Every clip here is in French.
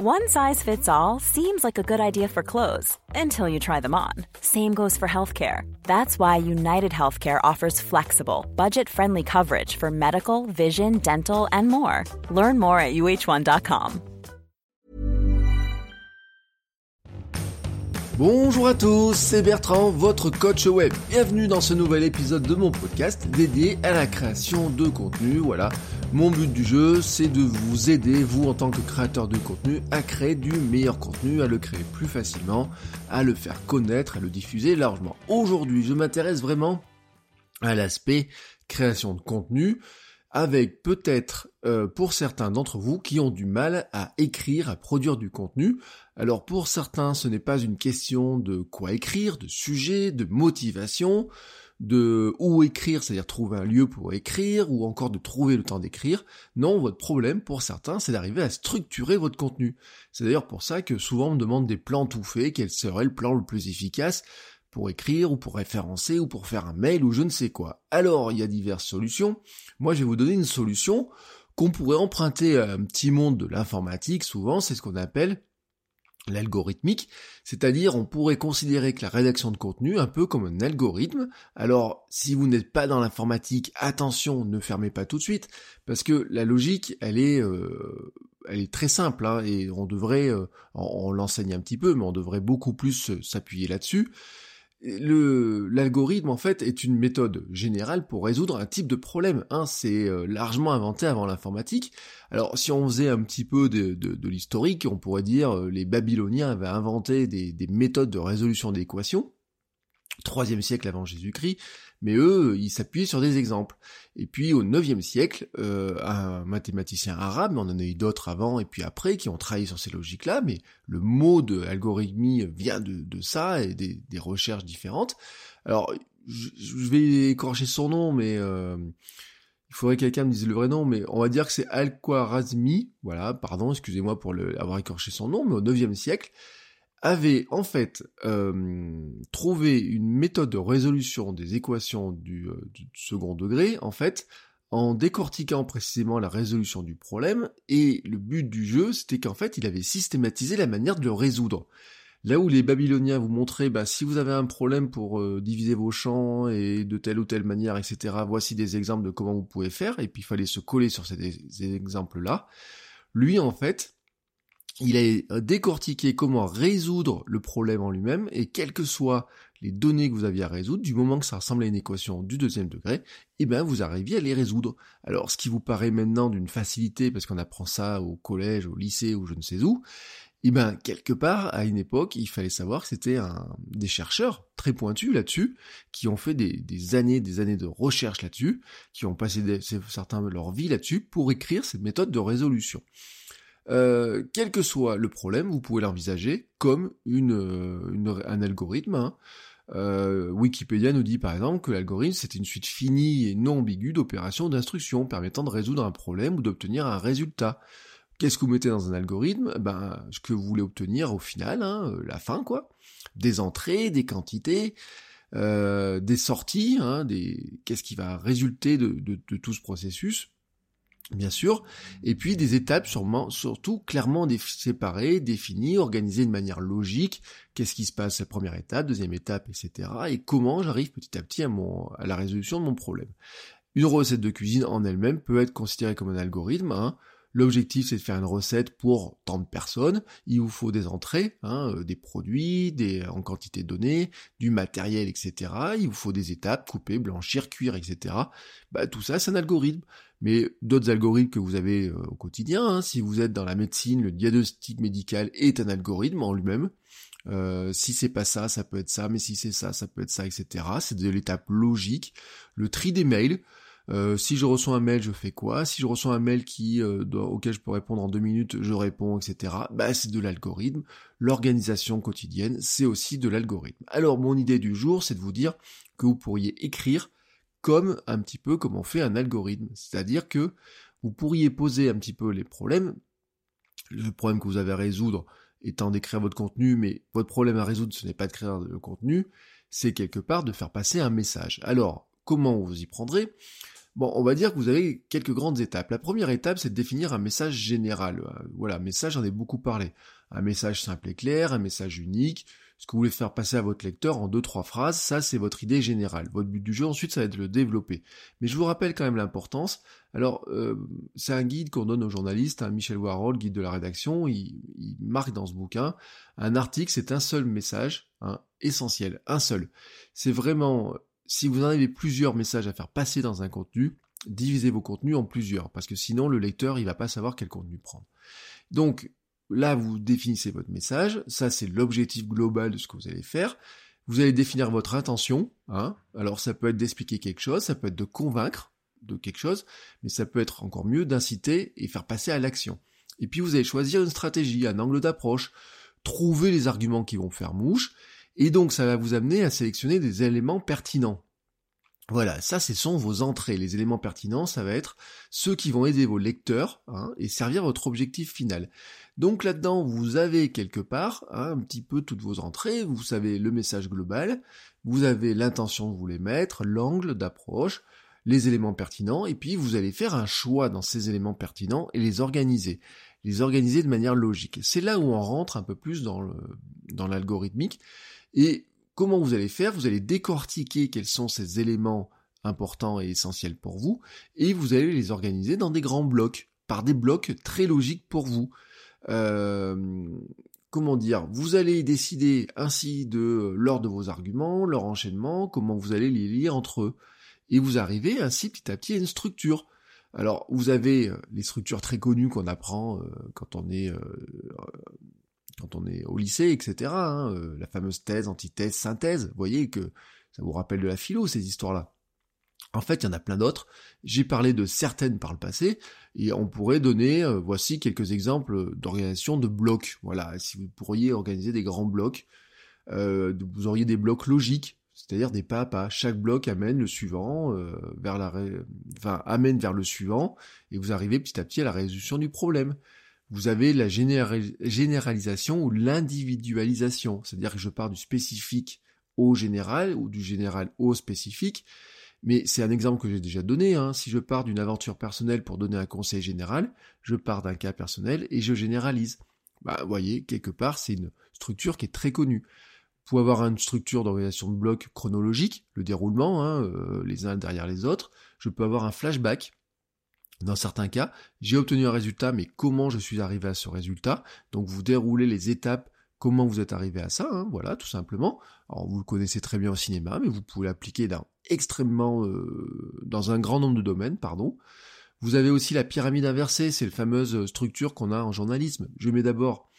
One size fits all seems like a good idea for clothes until you try them on. Same goes for healthcare. That's why United Healthcare offers flexible, budget friendly coverage for medical, vision, dental, and more. Learn more at uh1.com. Bonjour à tous, c'est Bertrand, votre coach web. Bienvenue dans ce nouvel épisode de mon podcast dédié à la création de contenu. Voilà, mon but du jeu, c'est de vous aider, vous en tant que créateur de contenu, à créer du meilleur contenu, à le créer plus facilement, à le faire connaître, à le diffuser largement. Aujourd'hui, je m'intéresse vraiment à l'aspect création de contenu, avec peut-être euh, pour certains d'entre vous qui ont du mal à écrire, à produire du contenu. Alors pour certains, ce n'est pas une question de quoi écrire, de sujet, de motivation, de où écrire, c'est-à-dire trouver un lieu pour écrire, ou encore de trouver le temps d'écrire. Non, votre problème pour certains, c'est d'arriver à structurer votre contenu. C'est d'ailleurs pour ça que souvent on me demande des plans tout faits, quel serait le plan le plus efficace pour écrire ou pour référencer ou pour faire un mail ou je ne sais quoi. Alors, il y a diverses solutions. Moi, je vais vous donner une solution qu'on pourrait emprunter à un petit monde de l'informatique, souvent, c'est ce qu'on appelle l'algorithmique, c'est-à-dire on pourrait considérer que la rédaction de contenu un peu comme un algorithme. Alors si vous n'êtes pas dans l'informatique, attention, ne fermez pas tout de suite, parce que la logique, elle est, euh, elle est très simple, hein, et on devrait, euh, on l'enseigne un petit peu, mais on devrait beaucoup plus s'appuyer là-dessus l'algorithme en fait est une méthode générale pour résoudre un type de problème. Hein, c'est euh, largement inventé avant l'informatique. Alors si on faisait un petit peu de, de, l'historique, on pourrait dire euh, les Babyloniens avaient inventé des, des méthodes de résolution d'équations. Troisième siècle avant Jésus-Christ, mais eux, ils s'appuyaient sur des exemples. Et puis au IXe siècle, euh, un mathématicien arabe, mais on en a eu d'autres avant et puis après, qui ont travaillé sur ces logiques-là, mais le mot de algorithmie vient de, de ça et des, des, recherches différentes. Alors, je, vais écorcher son nom, mais euh, il faudrait que quelqu'un me dise le vrai nom, mais on va dire que c'est Al-Khwarazmi, voilà, pardon, excusez-moi pour le, avoir écorché son nom, mais au IXe siècle, avait en fait euh, trouvé une méthode de résolution des équations du, euh, du, second degré, en fait, en décortiquant précisément la résolution du problème, et le but du jeu, c'était qu'en fait, il avait systématisé la manière de le résoudre. Là où les Babyloniens vous montraient, bah, si vous avez un problème pour euh, diviser vos champs et de telle ou telle manière, etc., voici des exemples de comment vous pouvez faire, et puis il fallait se coller sur ces, ces exemples-là. Lui, en fait, il a décortiqué comment résoudre le problème en lui-même, et quelles que soient les données que vous aviez à résoudre, du moment que ça ressemble à une équation du deuxième degré, eh bien vous arriviez à les résoudre. Alors ce qui vous paraît maintenant d'une facilité, parce qu'on apprend ça au collège, au lycée, ou je ne sais où, eh bien quelque part, à une époque, il fallait savoir que c'était des chercheurs très pointus là-dessus, qui ont fait des, des, années, des années de recherche là-dessus, qui ont passé des, certains de leur vie là-dessus, pour écrire cette méthode de résolution. Euh, quel que soit le problème, vous pouvez l'envisager comme une, euh, un algorithme. Hein. Euh, Wikipédia nous dit par exemple que l'algorithme c'est une suite finie et non ambiguë d'opérations d'instruction permettant de résoudre un problème ou d'obtenir un résultat. Qu'est-ce que vous mettez dans un algorithme? Ben, ce que vous voulez obtenir au final, hein, la fin quoi. Des entrées, des quantités, des sorties, hein, des... qu'est-ce qui va résulter de, de tout ce processus? Bien sûr, et puis des étapes sûrement, surtout clairement séparées, définies, organisées de manière logique, qu'est-ce qui se passe la première étape, deuxième étape, etc., et comment j'arrive petit à petit à, mon, à la résolution de mon problème. Une recette de cuisine en elle-même peut être considérée comme un algorithme, hein, L'objectif, c'est de faire une recette pour tant de personnes. Il vous faut des entrées, hein, euh, des produits, des en quantité donnée, du matériel, etc. Il vous faut des étapes, couper, blanchir, cuire, etc. Bah, tout ça, c'est un algorithme. Mais d'autres algorithmes que vous avez euh, au quotidien, hein, si vous êtes dans la médecine, le diagnostic médical est un algorithme en lui-même. Euh, si c'est pas ça, ça peut être ça, mais si c'est ça, ça peut être ça, etc. C'est de l'étape logique. Le tri des mails, euh, si je reçois un mail, je fais quoi? Si je reçois un mail qui euh, auquel je peux répondre en deux minutes, je réponds, etc. Bah, c'est de l'algorithme. L'organisation quotidienne, c'est aussi de l'algorithme. Alors, mon idée du jour, c'est de vous dire que vous pourriez écrire comme un petit peu comme on fait un algorithme. C'est-à-dire que vous pourriez poser un petit peu les problèmes, le problème que vous avez à résoudre étant d'écrire votre contenu, mais votre problème à résoudre, ce n'est pas de créer le contenu, c'est quelque part de faire passer un message. Alors, comment vous y prendrez? Bon, on va dire que vous avez quelques grandes étapes. La première étape, c'est de définir un message général. Voilà, message, j'en ai beaucoup parlé. Un message simple et clair, un message unique, ce que vous voulez faire passer à votre lecteur en deux, trois phrases, ça c'est votre idée générale. Votre but du jeu, ensuite, ça va être de le développer. Mais je vous rappelle quand même l'importance. Alors, euh, c'est un guide qu'on donne aux journalistes, hein, Michel Warhol, guide de la rédaction, il, marque dans ce bouquin, un article, c'est un seul message, hein, essentiel, un seul. C'est vraiment, si vous en avez plusieurs messages à faire passer dans un contenu, divisez vos contenus en plusieurs, parce que sinon le lecteur, il va pas savoir quel contenu prendre. Donc, Là, vous définissez votre message. Ça, c'est l'objectif global de ce que vous allez faire. Vous allez définir votre intention. Hein. Alors, ça peut être d'expliquer quelque chose, ça peut être de convaincre de quelque chose, mais ça peut être encore mieux d'inciter et faire passer à l'action. Et puis, vous allez choisir une stratégie, un angle d'approche, trouver les arguments qui vont faire mouche, et donc ça va vous amener à sélectionner des éléments pertinents. Voilà, ça ce sont vos entrées. Les éléments pertinents, ça va être ceux qui vont aider vos lecteurs hein, et servir votre objectif final. Donc là-dedans, vous avez quelque part hein, un petit peu toutes vos entrées, vous savez le message global, vous avez l'intention que vous voulez mettre, l'angle d'approche, les éléments pertinents, et puis vous allez faire un choix dans ces éléments pertinents et les organiser. Les organiser de manière logique. C'est là où on rentre un peu plus dans l'algorithmique. et Comment vous allez faire? Vous allez décortiquer quels sont ces éléments importants et essentiels pour vous, et vous allez les organiser dans des grands blocs, par des blocs très logiques pour vous. Euh, comment dire Vous allez décider ainsi de l'ordre de vos arguments, leur enchaînement, comment vous allez les lire entre eux. Et vous arrivez ainsi petit à petit à une structure. Alors, vous avez euh, les structures très connues qu'on apprend euh, quand on est quand on est au lycée, etc. Hein, la fameuse thèse, antithèse, synthèse. Vous voyez que ça vous rappelle de la philo, ces histoires-là. En fait, il y en a plein d'autres. J'ai parlé de certaines par le passé, et on pourrait donner, euh, voici quelques exemples d'organisation de blocs. Voilà, si vous pourriez organiser des grands blocs, euh, vous auriez des blocs logiques, c'est-à-dire des pas à pas. Chaque bloc amène le suivant vers la, enfin amène vers le suivant, et vous arrivez petit à petit à la résolution du problème vous avez la généralisation ou l'individualisation, c'est-à-dire que je pars du spécifique au général ou du général au spécifique, mais c'est un exemple que j'ai déjà donné, hein. si je pars d'une aventure personnelle pour donner un conseil général, je pars d'un cas personnel et je généralise. Bah, vous voyez, quelque part, c'est une structure qui est très connue. Pouvez avoir une structure d'organisation de blocs chronologique, le déroulement, hein, euh, les uns derrière les autres. Je peux avoir un flashback, dans certains cas, j'ai obtenu un résultat, mais comment je suis arrivé à ce résultat? Donc vous déroulez les étapes, comment vous êtes arrivé à ça, hein, voilà, tout simplement. Alors vous le connaissez très bien au cinéma, mais vous pouvez l'appliquer dans extrêmement, euh, dans un grand nombre de domaines, pardon. Vous avez aussi la pyramide inversée, c'est la fameuse structure qu'on a en journalisme. Je mets d'abord,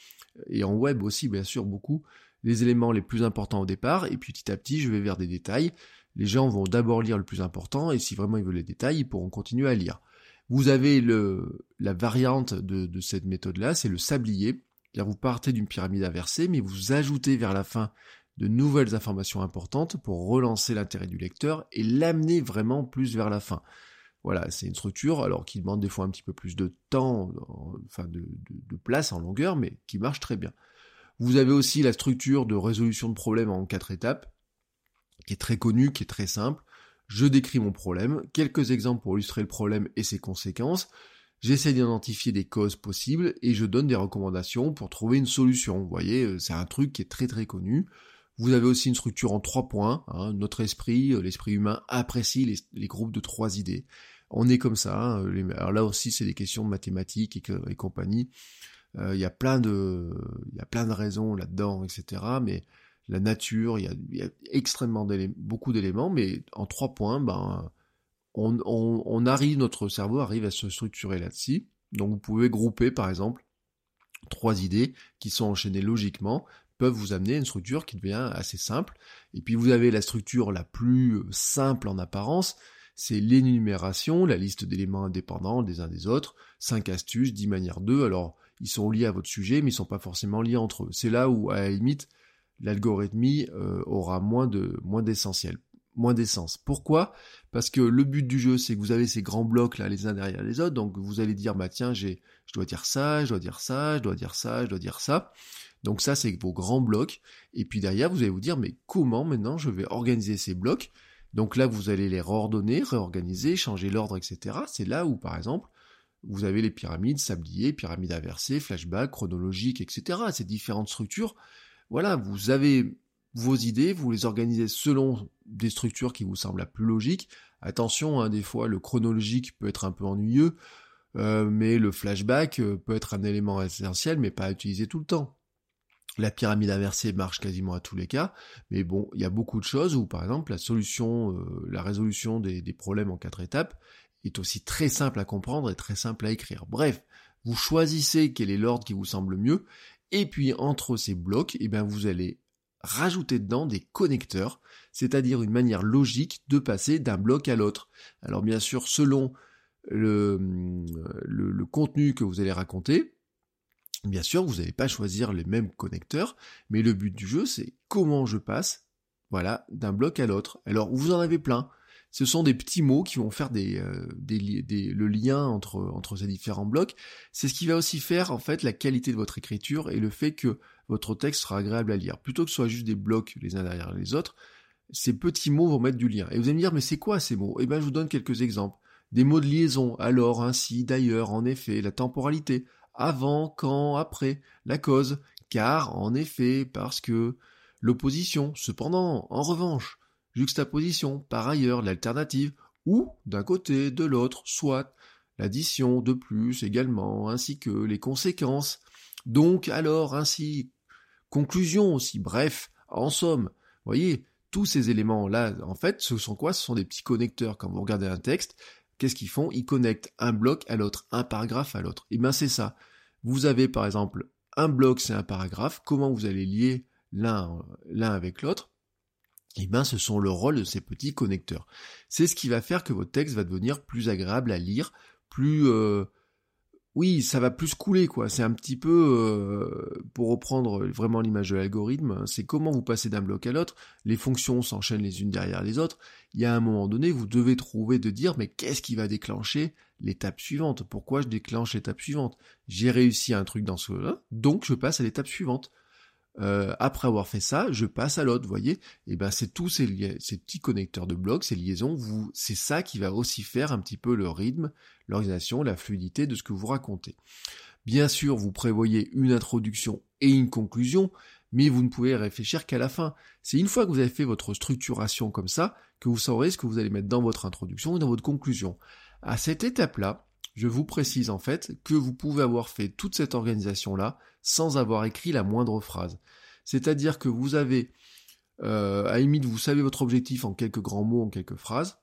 et en web aussi bien sûr beaucoup, les éléments les plus importants au départ, et puis petit à petit je vais vers des détails. Les gens vont d'abord lire le plus important, et si vraiment ils veulent les détails, ils pourront continuer à lire. Vous avez le, la variante de, cette méthode-là, c'est le sablier. Vous partez d'une pyramide inversée, mais vous ajoutez vers la fin de nouvelles informations importantes pour relancer l'intérêt du lecteur et l'amener vraiment plus vers la fin. Voilà, c'est une structure alors qui demande des fois un petit peu plus de temps, enfin de, de, place en longueur, mais qui marche très bien. Vous avez aussi la structure de résolution de problèmes en quatre étapes, qui est très connue, qui est très simple je décris mon problème, quelques exemples pour illustrer le problème et ses conséquences, j'essaie d'identifier des causes possibles et je donne des recommandations pour trouver une solution. Vous voyez, euh, c'est un truc qui est très très connu. Vous avez aussi une structure en trois points. Hein. Notre esprit, euh, l'esprit humain apprécie les, groupes de trois idées. On est comme ça. Hein. Alors là aussi, c'est des questions de mathématiques et, compagnie. Euh, il y a plein de, il y a plein de raisons là-dedans, etc. Mais la nature, il y a, extrêmement beaucoup d'éléments, mais en trois points, ben, on, arrive, notre cerveau arrive à se structurer là-dessus. Donc vous pouvez grouper par exemple trois idées qui sont enchaînées logiquement, peuvent vous amener à une structure qui devient assez simple. Et puis vous avez la structure la plus simple en apparence, c'est l'énumération, la liste d'éléments indépendants des uns des autres, cinq astuces, 10 manières d'eux. Alors, ils sont liés à votre sujet, mais ils sont pas forcément liés entre eux. C'est là où, à la limite, l'algorithmie euh, aura moins de moins d'essentiel, moins d'essence. Pourquoi? Parce que le but du jeu, c'est que vous avez ces grands blocs là les uns derrière les autres, donc vous allez dire bah tiens, j'ai je dois dire ça, je dois dire ça, je dois dire ça, je dois dire ça. Donc ça c'est vos grands blocs et puis derrière vous allez vous dire mais comment maintenant je vais organiser ces blocs? Donc là, vous allez les réordonner, réorganiser, changer l'ordre, etc. C'est là où, par exemple, vous avez les pyramides, sabliers, pyramides inversées, flashback, chronologique, etc. Ces différentes structures. Voilà, vous avez vos idées, vous les organisez selon des structures qui vous semblent la plus logiques. Attention, hein, des fois le chronologique peut être un peu ennuyeux, euh, mais le flashback euh, peut être un élément essentiel, mais pas à utiliser tout le temps. La pyramide inversée marche quasiment à tous les cas, mais bon, il y a beaucoup de choses où, par exemple, la solution, euh, la résolution des, des, problèmes en quatre étapes est aussi très simple à comprendre et très simple à écrire. Bref, vous choisissez quel est l'ordre qui vous semble mieux, et puis entre ces blocs, eh bien, vous allez rajouter dedans des connecteurs, c'est-à-dire une manière logique de passer d'un bloc à l'autre. Alors bien sûr, selon le, contenu que vous allez raconter, bien sûr, vous n'allez pas choisir les mêmes connecteurs, mais le but du jeu, c'est comment je passe, voilà, d'un bloc à l'autre. Alors, vous en avez plein. Ce sont des petits mots qui vont faire euh, le lien entre, entre ces différents blocs. C'est ce qui va aussi faire, en fait, la qualité de votre écriture et le fait que votre texte sera agréable à lire. Plutôt que ce soit juste des blocs les uns derrière les autres, ces petits mots vont mettre du lien. Et vous allez me dire, mais c'est quoi ces mots? Eh bien, je vous donne quelques exemples. Des mots de liaison, alors, ainsi, d'ailleurs, en effet, la temporalité, avant, quand, après, la cause, car, en effet, parce que, l'opposition, cependant, en revanche, juxtaposition, par ailleurs, l'alternative, ou, d'un côté, de l'autre, soit, l'addition, de plus, également, ainsi que les conséquences. Donc, alors, ainsi, conclusion aussi, bref, en somme, voyez, tous ces éléments-là, en fait, ce sont quoi? Ce sont des petits connecteurs. Quand vous regardez un texte, qu'est-ce qu'ils font? Ils connectent un bloc à l'autre, un paragraphe à l'autre. Et bien c'est ça. Vous avez par exemple un bloc, c'est un paragraphe. Comment vous allez lier l'un avec l'autre? Eh bien, ce sont le rôle de ces petits connecteurs. C'est ce qui va faire que votre texte va devenir plus agréable à lire, plus euh, oui, ça va plus couler, quoi. C'est un petit peu, euh, pour reprendre vraiment l'image de l'algorithme, c'est comment vous passez d'un bloc à l'autre, les fonctions s'enchaînent les unes derrière les autres, il y a un moment donné, vous devez trouver de dire, mais qu'est-ce qui va déclencher l'étape suivante? Pourquoi je déclenche l'étape suivante? J'ai réussi un truc dans ce donc je passe à l'étape suivante. Euh, après avoir fait ça, je passe à l'autre, voyez Et ben c'est tous ces, ces, petits connecteurs de blocs, ces liaisons, c'est ça qui va aussi faire un petit peu le rythme, l'organisation, la fluidité de ce que vous racontez. Bien sûr, vous prévoyez une introduction et une conclusion, mais vous ne pouvez réfléchir qu'à la fin. C'est une fois que vous avez fait votre structuration comme ça, que vous saurez ce que vous allez mettre dans votre introduction et dans votre conclusion. À cette étape-là, je vous précise en fait que vous pouvez avoir fait toute cette organisation-là sans avoir écrit la moindre phrase. C'est-à-dire que vous avez, euh, à limite, vous savez votre objectif en quelques grands mots, en quelques phrases.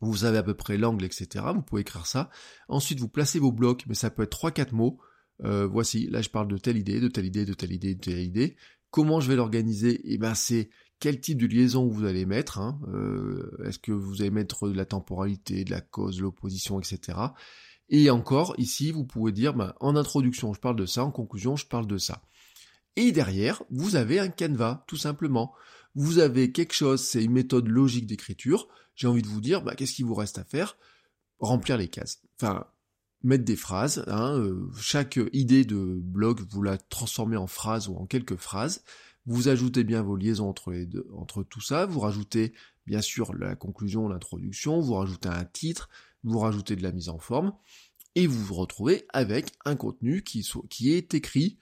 Vous savez à peu près l'angle, etc. Vous pouvez écrire ça. Ensuite, vous placez vos blocs, mais ça peut être 3-4 mots. Euh, voici, là je parle de telle idée, de telle idée, de telle idée, de telle idée. Comment je vais l'organiser? Eh ben c'est quel type de liaison vous allez mettre. Hein. Euh, est-ce que vous allez mettre de la temporalité, de la cause, de l'opposition, etc. Et encore, ici, vous pouvez dire, ben, en introduction, je parle de ça, en conclusion, je parle de ça. Et derrière, vous avez un canevas, tout simplement. Vous avez quelque chose, c'est une méthode logique d'écriture. J'ai envie de vous dire, ben, qu'est-ce qu'il vous reste à faire? Remplir les cases. Enfin, mettre des phrases. Hein, euh, chaque idée de blog, vous la transformez en phrase ou en quelques phrases. Vous ajoutez bien vos liaisons entre les deux, entre tout ça. Vous rajoutez bien sûr la conclusion, l'introduction. Vous rajoutez un titre. Vous rajoutez de la mise en forme. Et vous vous retrouvez avec un contenu qui, qui est écrit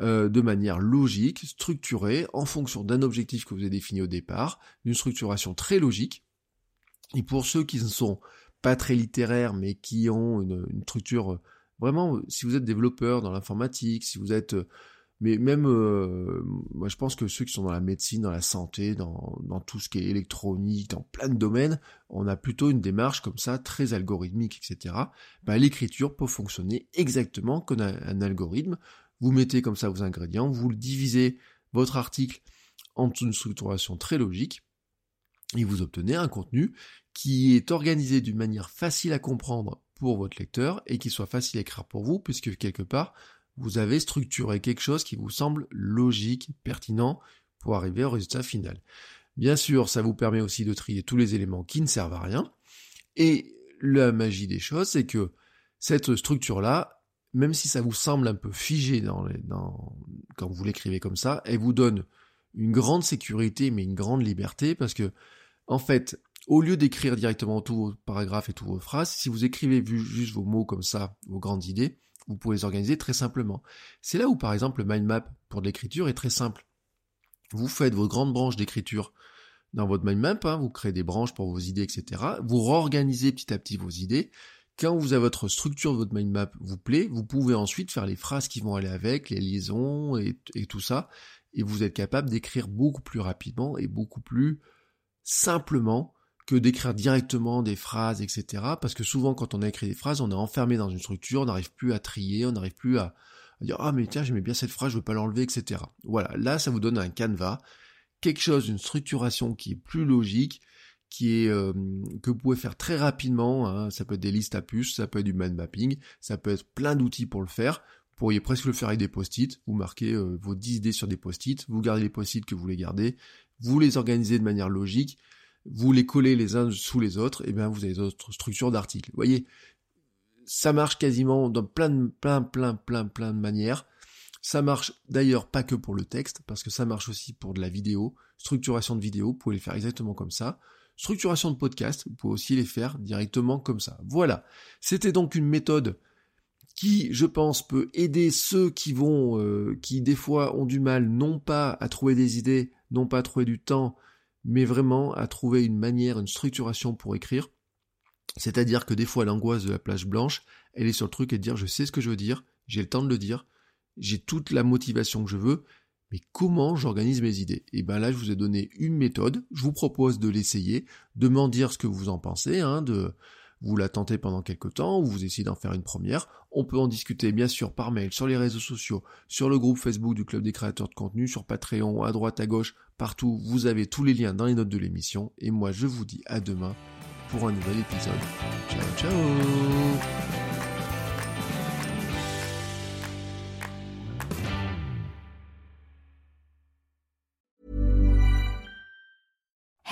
euh, de manière logique, structurée, en fonction d'un objectif que vous avez défini au départ, d'une structuration très logique. Et pour ceux qui ne sont pas très littéraires, mais qui ont une, une structure vraiment, si vous êtes développeur dans l'informatique, si vous êtes mais même, euh, moi je pense que ceux qui sont dans la médecine, dans la santé, dans, tout ce qui est électronique, dans plein de domaines, on a plutôt une démarche comme ça, très algorithmique, etc. Bah, L'écriture peut fonctionner exactement comme un, algorithme. Vous mettez comme ça vos ingrédients, vous le divisez votre article en une structuration très logique, et vous obtenez un contenu qui est organisé d'une manière facile à comprendre pour votre lecteur et qui soit facile à écrire pour vous, puisque quelque part, vous avez structuré quelque chose qui vous semble logique, pertinent pour arriver au résultat final. Bien sûr, ça vous permet aussi de trier tous les éléments qui ne servent à rien. Et la magie des choses, c'est que cette structure-là, même si ça vous semble un peu figé dans, dans quand vous l'écrivez comme ça, elle vous donne une grande sécurité, mais une grande liberté, parce que En fait, au lieu d'écrire directement tous vos paragraphes et toutes vos phrases, si vous écrivez juste vos mots comme ça, vos grandes idées, vous pouvez les organiser très simplement. C'est là où, par exemple, le mind map pour l'écriture est très simple. Vous faites vos grandes branches d'écriture dans votre mind map, hein, vous créez des branches pour vos idées, etc. Vous réorganisez petit à petit vos idées. Quand vous avez votre structure de votre mind map vous plaît, vous pouvez ensuite faire les phrases qui vont aller avec, les liaisons et, et tout ça, et vous êtes capable d'écrire beaucoup plus rapidement et beaucoup plus simplement que d'écrire directement des phrases, etc. Parce que souvent, quand on a écrit des phrases, on est enfermé dans une structure, on n'arrive plus à trier, on n'arrive plus à, dire ah mais tiens j'aimais bien cette phrase, je veux pas l'enlever, etc. Voilà, là ça vous donne un canevas, quelque chose, une structuration qui est plus logique, qui est euh, que vous pouvez faire très rapidement. Hein. Ça peut être des listes à puces, ça peut être du mind mapping, ça peut être plein d'outils pour le faire. Vous pourriez presque le faire avec des post-it. Vous marquez euh, vos 10 idées sur des post-it, vous gardez les post-it que vous voulez garder, vous les organisez de manière logique, vous les collez les uns sous les autres, et bien vous avez d'autres structures d'articles. Vous voyez, ça marche quasiment dans plein de, plein, plein, plein, plein de manières. Ça marche d'ailleurs pas que pour le texte, parce que ça marche aussi pour de la vidéo, structuration de vidéo, vous pouvez les faire exactement comme ça. Structuration de podcast, vous pouvez aussi les faire directement comme ça. Voilà. C'était donc une méthode qui, je pense, peut aider ceux qui vont, euh, qui des fois ont du mal, non pas à trouver des idées, non pas à trouver du temps, mais vraiment à trouver une manière, une structuration pour écrire. C'est-à-dire que des fois l'angoisse de la plage blanche, elle est sur le truc et de dire je sais ce que je veux dire, j'ai le temps de le dire, j'ai toute la motivation que je veux, mais comment j'organise mes idées? Et bien là, je vous ai donné une méthode, je vous propose de l'essayer, de m'en dire ce que vous en pensez, hein, de vous la tentez pendant quelques temps, ou vous essayez d'en faire une première. On peut en discuter bien sûr par mail, sur les réseaux sociaux, sur le groupe Facebook du Club des créateurs de contenu, sur Patreon, à droite, à gauche, partout. Vous avez tous les liens dans les notes de l'émission. Et moi, je vous dis à demain pour un nouvel épisode. Ciao, ciao